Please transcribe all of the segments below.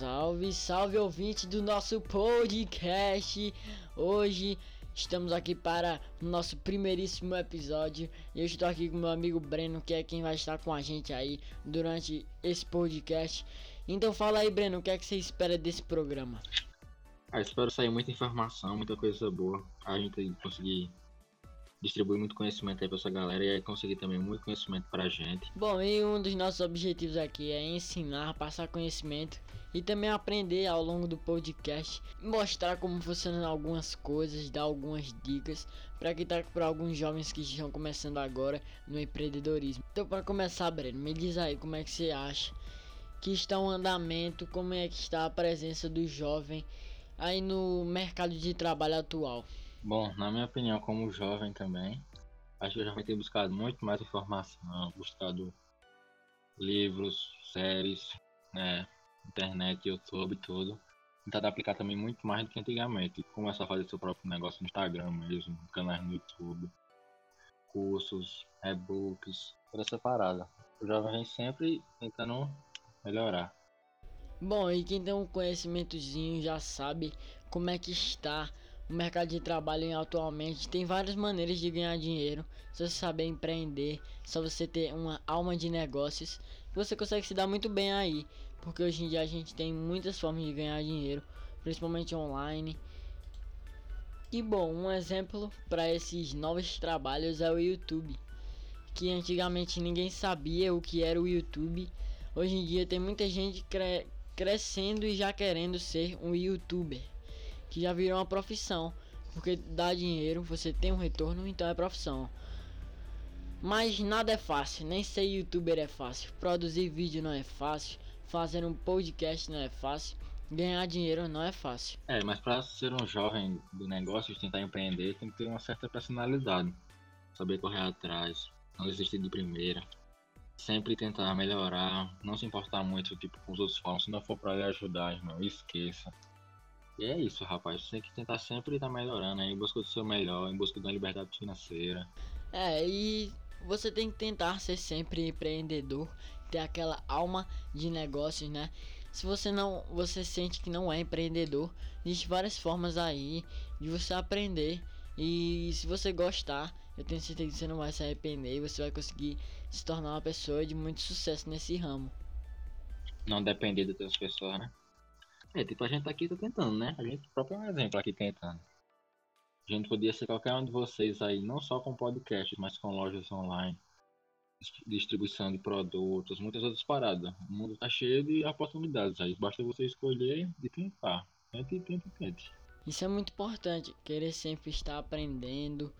Salve, salve ouvinte do nosso podcast. Hoje estamos aqui para o nosso primeiríssimo episódio. Eu estou aqui com meu amigo Breno, que é quem vai estar com a gente aí durante esse podcast. Então fala aí, Breno, o que é que você espera desse programa? Ah, espero sair muita informação, muita coisa boa. A gente conseguir distribuir muito conhecimento aí pra essa galera e aí conseguir também muito conhecimento pra gente. Bom, e um dos nossos objetivos aqui é ensinar, passar conhecimento e também aprender ao longo do podcast, mostrar como funcionam algumas coisas, dar algumas dicas para que tá para alguns jovens que estão começando agora no empreendedorismo. Então, para começar, Breno, me diz aí como é que você acha que está o andamento, como é que está a presença do jovem aí no mercado de trabalho atual. Bom, na minha opinião, como jovem também, acho que eu já ter buscado muito mais informação, buscado livros, séries, né, internet, YouTube, tudo. Tentado aplicar também muito mais do que antigamente. Começar a fazer seu próprio negócio no Instagram mesmo, canais no YouTube, cursos, e-books, toda essa parada. O jovem vem sempre tentando melhorar. Bom, e quem tem um conhecimentozinho já sabe como é que está o mercado de trabalho atualmente tem várias maneiras de ganhar dinheiro. Se você saber empreender, só você ter uma alma de negócios, você consegue se dar muito bem aí. Porque hoje em dia a gente tem muitas formas de ganhar dinheiro, principalmente online. E bom, um exemplo para esses novos trabalhos é o YouTube. Que antigamente ninguém sabia o que era o YouTube. Hoje em dia tem muita gente cre crescendo e já querendo ser um youtuber que já virou uma profissão. Porque dá dinheiro, você tem um retorno, então é profissão. Mas nada é fácil, nem ser youtuber é fácil. Produzir vídeo não é fácil. Fazer um podcast não é fácil. Ganhar dinheiro não é fácil. É, mas para ser um jovem do negócio, tentar empreender, tem que ter uma certa personalidade. Saber correr atrás, não desistir de primeira. Sempre tentar melhorar, não se importar muito tipo, com os outros falam. Se não for para lhe ajudar, irmão, esqueça. E é isso, rapaz. Você tem que tentar sempre estar tá melhorando, né? em busca do seu melhor, em busca da liberdade financeira. É, e você tem que tentar ser sempre empreendedor, ter aquela alma de negócios, né? Se você não, você sente que não é empreendedor, existe várias formas aí de você aprender. E se você gostar, eu tenho certeza que você não vai se arrepender e você vai conseguir se tornar uma pessoa de muito sucesso nesse ramo. Não depender de outras pessoas, né? É, tipo, a gente aqui tá tentando, né? A gente próprio é um exemplo aqui tentando. A gente podia ser qualquer um de vocês aí, não só com podcast, mas com lojas online, distribuição de produtos, muitas outras paradas. O mundo tá cheio de oportunidades aí, basta você escolher e tentar. Tente, tente, tente. Isso é muito importante, querer sempre estar aprendendo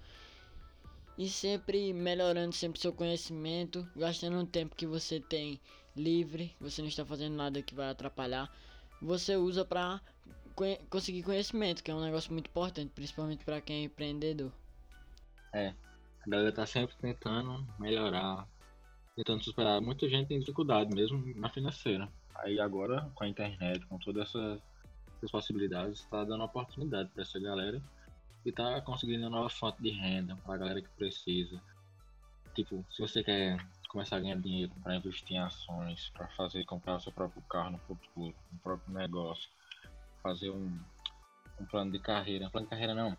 e sempre melhorando sempre seu conhecimento, gastando um tempo que você tem livre, você não está fazendo nada que vai atrapalhar você usa para conseguir conhecimento, que é um negócio muito importante, principalmente para quem é empreendedor. É, a galera tá sempre tentando melhorar, tentando superar. Muita gente tem dificuldade mesmo na financeira. Aí agora, com a internet, com todas essas, essas possibilidades, está dando oportunidade para essa galera e tá conseguindo uma nova fonte de renda para a galera que precisa. Tipo, se você quer começar a ganhar dinheiro para investir em ações, para fazer comprar o seu próprio carro no futuro, um próprio negócio, fazer um, um plano de carreira, plano de carreira não,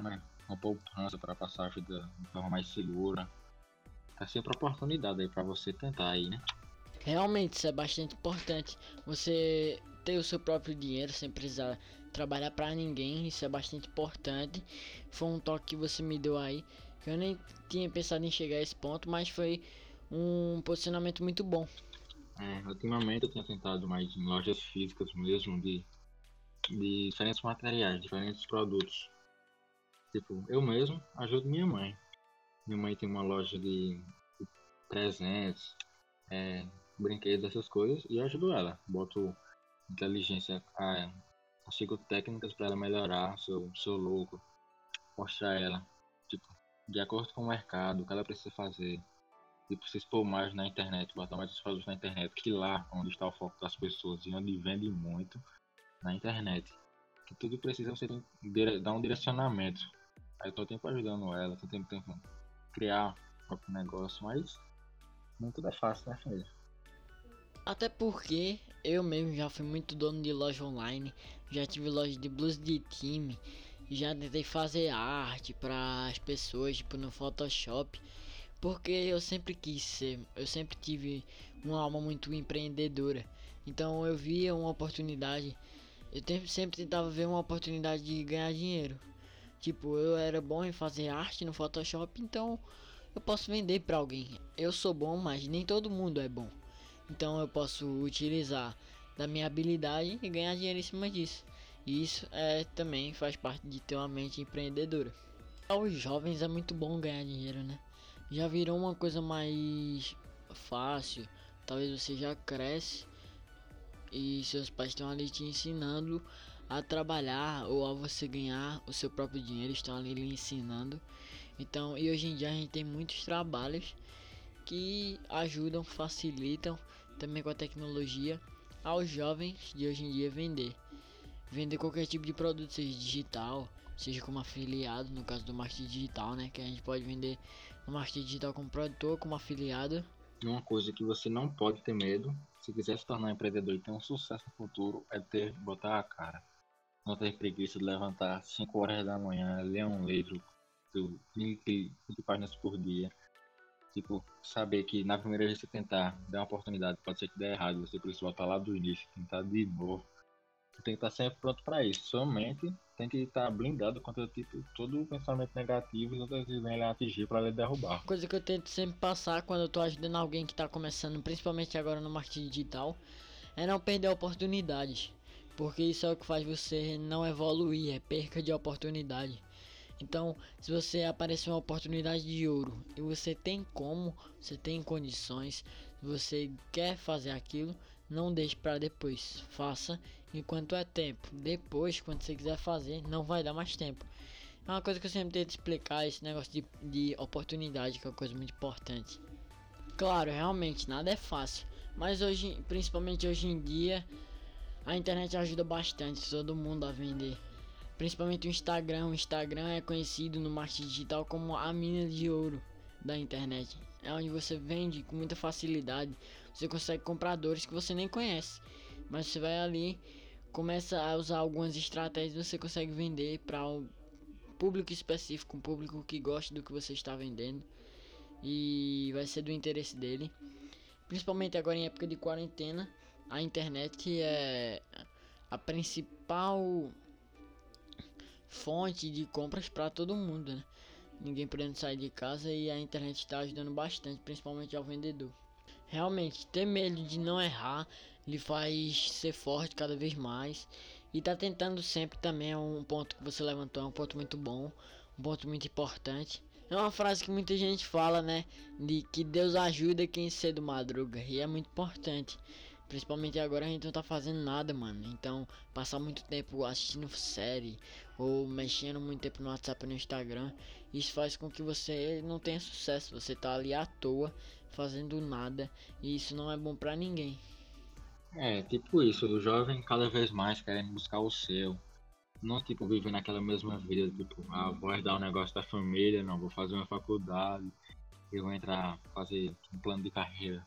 né? uma poupança para passar a vida de forma mais segura. Tá sempre oportunidade aí para você tentar aí, né? Realmente isso é bastante importante. Você ter o seu próprio dinheiro sem precisar trabalhar para ninguém, isso é bastante importante. Foi um toque que você me deu aí. Eu nem tinha pensado em chegar a esse ponto, mas foi um posicionamento muito bom. É, ultimamente eu tenho tentado mais em lojas físicas mesmo de, de diferentes materiais, diferentes produtos. Tipo, eu mesmo ajudo minha mãe. Minha mãe tem uma loja de, de presentes, é, brinquedos, essas coisas, e eu ajudo ela. Boto inteligência, ah, consigo técnicas para ela melhorar seu, seu logo, mostrar ela, de acordo com o mercado, o que ela precisa fazer. Tipo, se expor mais na internet, botar mais os produtos na internet, que lá onde está o foco das pessoas e onde vende muito, na internet. Que tudo precisa você dar um direcionamento. Aí eu tô tempo ajudando ela, tô tempo, tempo criar o próprio negócio, mas não tudo é fácil, né, filha? Até porque eu mesmo já fui muito dono de loja online, já tive loja de blues de time, já tentei fazer arte para as pessoas, tipo no Photoshop, porque eu sempre quis ser, eu sempre tive uma alma muito empreendedora. Então eu via uma oportunidade, eu sempre tentava ver uma oportunidade de ganhar dinheiro. Tipo, eu era bom em fazer arte no Photoshop, então eu posso vender para alguém. Eu sou bom, mas nem todo mundo é bom. Então eu posso utilizar da minha habilidade e ganhar dinheiro em cima disso. Isso é também faz parte de ter uma mente empreendedora. Aos jovens é muito bom ganhar dinheiro, né? Já virou uma coisa mais fácil. Talvez você já cresce e seus pais estão ali te ensinando a trabalhar ou a você ganhar o seu próprio dinheiro, estão ali lhe ensinando. Então, e hoje em dia a gente tem muitos trabalhos que ajudam, facilitam também com a tecnologia aos jovens de hoje em dia vender. Vender qualquer tipo de produto, seja digital, seja como afiliado, no caso do marketing digital, né? Que a gente pode vender no marketing digital como produtor, como afiliado. Uma coisa que você não pode ter medo, se quiser se tornar empreendedor e ter um sucesso no futuro, é ter botar a cara. Não ter preguiça de levantar 5 horas da manhã, ler um livro, 20, 20 páginas por dia. Tipo, saber que na primeira vez que você tentar dar uma oportunidade, pode ser que dê errado, você precisa voltar lá do início, tentar de novo. Tem que estar sempre pronto para isso. Sua mente tem que estar blindado contra tipo, todo pensamento negativo e outras vezes ele atingir para ele derrubar. Coisa que eu tento sempre passar quando eu tô ajudando alguém que está começando, principalmente agora no marketing digital, é não perder oportunidades. Porque isso é o que faz você não evoluir, é perca de oportunidade. Então, se você aparecer uma oportunidade de ouro e você tem como, você tem condições, você quer fazer aquilo, não deixe para depois. Faça enquanto é tempo. Depois, quando você quiser fazer, não vai dar mais tempo. É uma coisa que eu sempre tento explicar, esse negócio de, de oportunidade, que é uma coisa muito importante. Claro, realmente, nada é fácil. Mas hoje, principalmente hoje em dia, a internet ajuda bastante todo mundo a vender principalmente o Instagram. O Instagram é conhecido no marketing digital como a mina de ouro da internet. É onde você vende com muita facilidade. Você consegue compradores que você nem conhece, mas você vai ali, começa a usar algumas estratégias, você consegue vender para um público específico, um público que gosta do que você está vendendo e vai ser do interesse dele. Principalmente agora em época de quarentena, a internet é a principal fonte de compras para todo mundo, né? Ninguém podendo sair de casa e a internet está ajudando bastante, principalmente ao vendedor. Realmente, ter medo de não errar lhe faz ser forte cada vez mais. E tá tentando sempre também é um ponto que você levantou, é um ponto muito bom, um ponto muito importante. É uma frase que muita gente fala, né? De que Deus ajuda quem cedo madruga. E é muito importante. Principalmente agora a gente não tá fazendo nada, mano. Então, passar muito tempo assistindo série ou mexendo muito tempo no WhatsApp e no Instagram, isso faz com que você não tenha sucesso. Você tá ali à toa, fazendo nada, e isso não é bom para ninguém. É, tipo isso, o jovem cada vez mais querendo buscar o seu. Não, tipo, viver naquela mesma vida, tipo, ah, vou herdar o um negócio da família, não, vou fazer uma faculdade, eu vou entrar, fazer um plano de carreira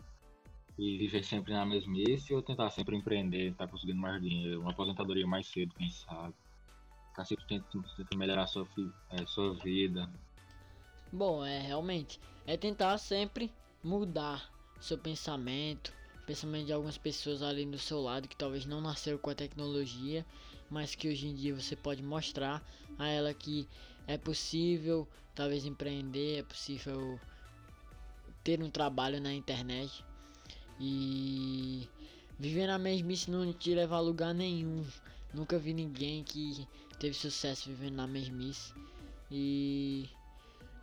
e viver sempre na mesmice ou tentar sempre empreender, estar tá conseguindo mais dinheiro, uma aposentadoria mais cedo, quem sabe. Tá sempre tentando, tentando melhorar a sua, é, sua vida. Bom, é realmente. É tentar sempre mudar seu pensamento, pensamento de algumas pessoas ali do seu lado que talvez não nasceram com a tecnologia, mas que hoje em dia você pode mostrar a ela que é possível talvez empreender, é possível ter um trabalho na internet e viver na mesmice não te leva a lugar nenhum. Nunca vi ninguém que teve sucesso vivendo na mesmice. E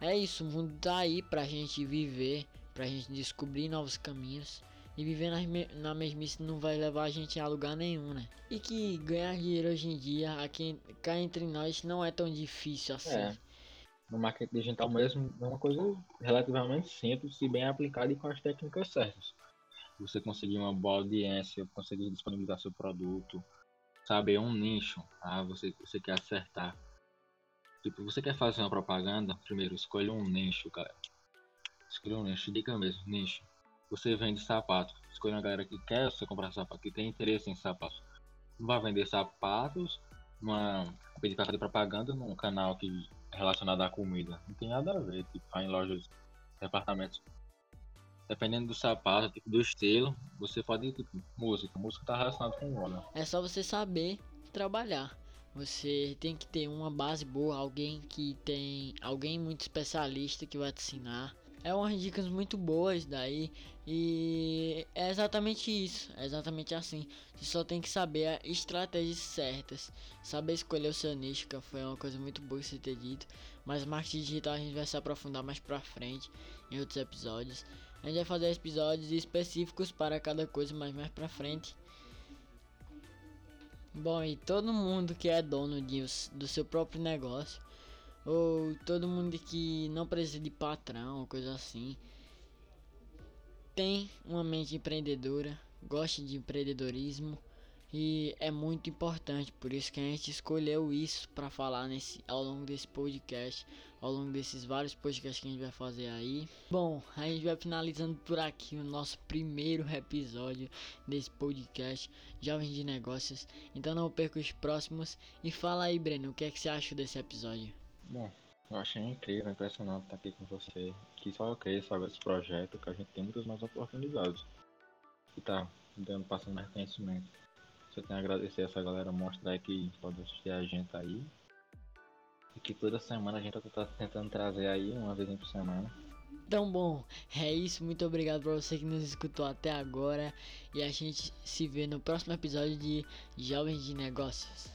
é isso, o mundo tá aí pra gente viver, pra gente descobrir novos caminhos. E viver na, mesmice não vai levar a gente a lugar nenhum, né? E que ganhar dinheiro hoje em dia, aqui cá entre nós, não é tão difícil assim. É. No marketing digital mesmo é uma coisa relativamente simples se bem aplicada e com as técnicas certas você conseguir uma boa audiência, conseguir disponibilizar seu produto, saber um nicho, ah, você, você quer acertar. Tipo, você quer fazer uma propaganda, primeiro escolha um nicho, cara. Escolha um nicho, dica mesmo, nicho. você vende sapato. Escolha uma galera que quer você comprar sapato, que tem interesse em sapatos. Não vai vender sapatos, uma pedir para fazer propaganda num canal que é relacionado à comida. Não tem nada a ver, tipo, em lojas, departamentos. Dependendo do sapato, tipo, do estilo, você pode, tipo, música. Música tá relacionada com moda. É só você saber trabalhar. Você tem que ter uma base boa, alguém que tem, alguém muito especialista que vai te ensinar. É umas dicas muito boas daí e é exatamente isso, é exatamente assim. Você só tem que saber as estratégias certas, saber escolher o seu nicho, que foi uma coisa muito boa você ter dito. Mas marketing digital a gente vai se aprofundar mais pra frente em outros episódios. A gente vai fazer episódios específicos para cada coisa, mas mais pra frente. Bom, e todo mundo que é dono de, do seu próprio negócio, ou todo mundo que não precisa de patrão, coisa assim, tem uma mente empreendedora, gosta de empreendedorismo e é muito importante, por isso que a gente escolheu isso para falar nesse ao longo desse podcast, ao longo desses vários podcasts que a gente vai fazer aí. Bom, a gente vai finalizando por aqui o nosso primeiro episódio desse podcast Jovens de Negócios. Então não perca os próximos e fala aí, Breno, o que é que você achou desse episódio? Bom, eu achei incrível, impressionante estar aqui com você. Que só eu creio, sabe, esse projeto, que a gente tem muitas mais oportunidades. E tá dando, passando mais conhecimento. Só tenho a agradecer essa galera, mostrar que pode assistir a gente aí. E que toda semana a gente tá tentando trazer aí, uma vez por semana. Então, bom, é isso. Muito obrigado pra você que nos escutou até agora. E a gente se vê no próximo episódio de Jovens de Negócios.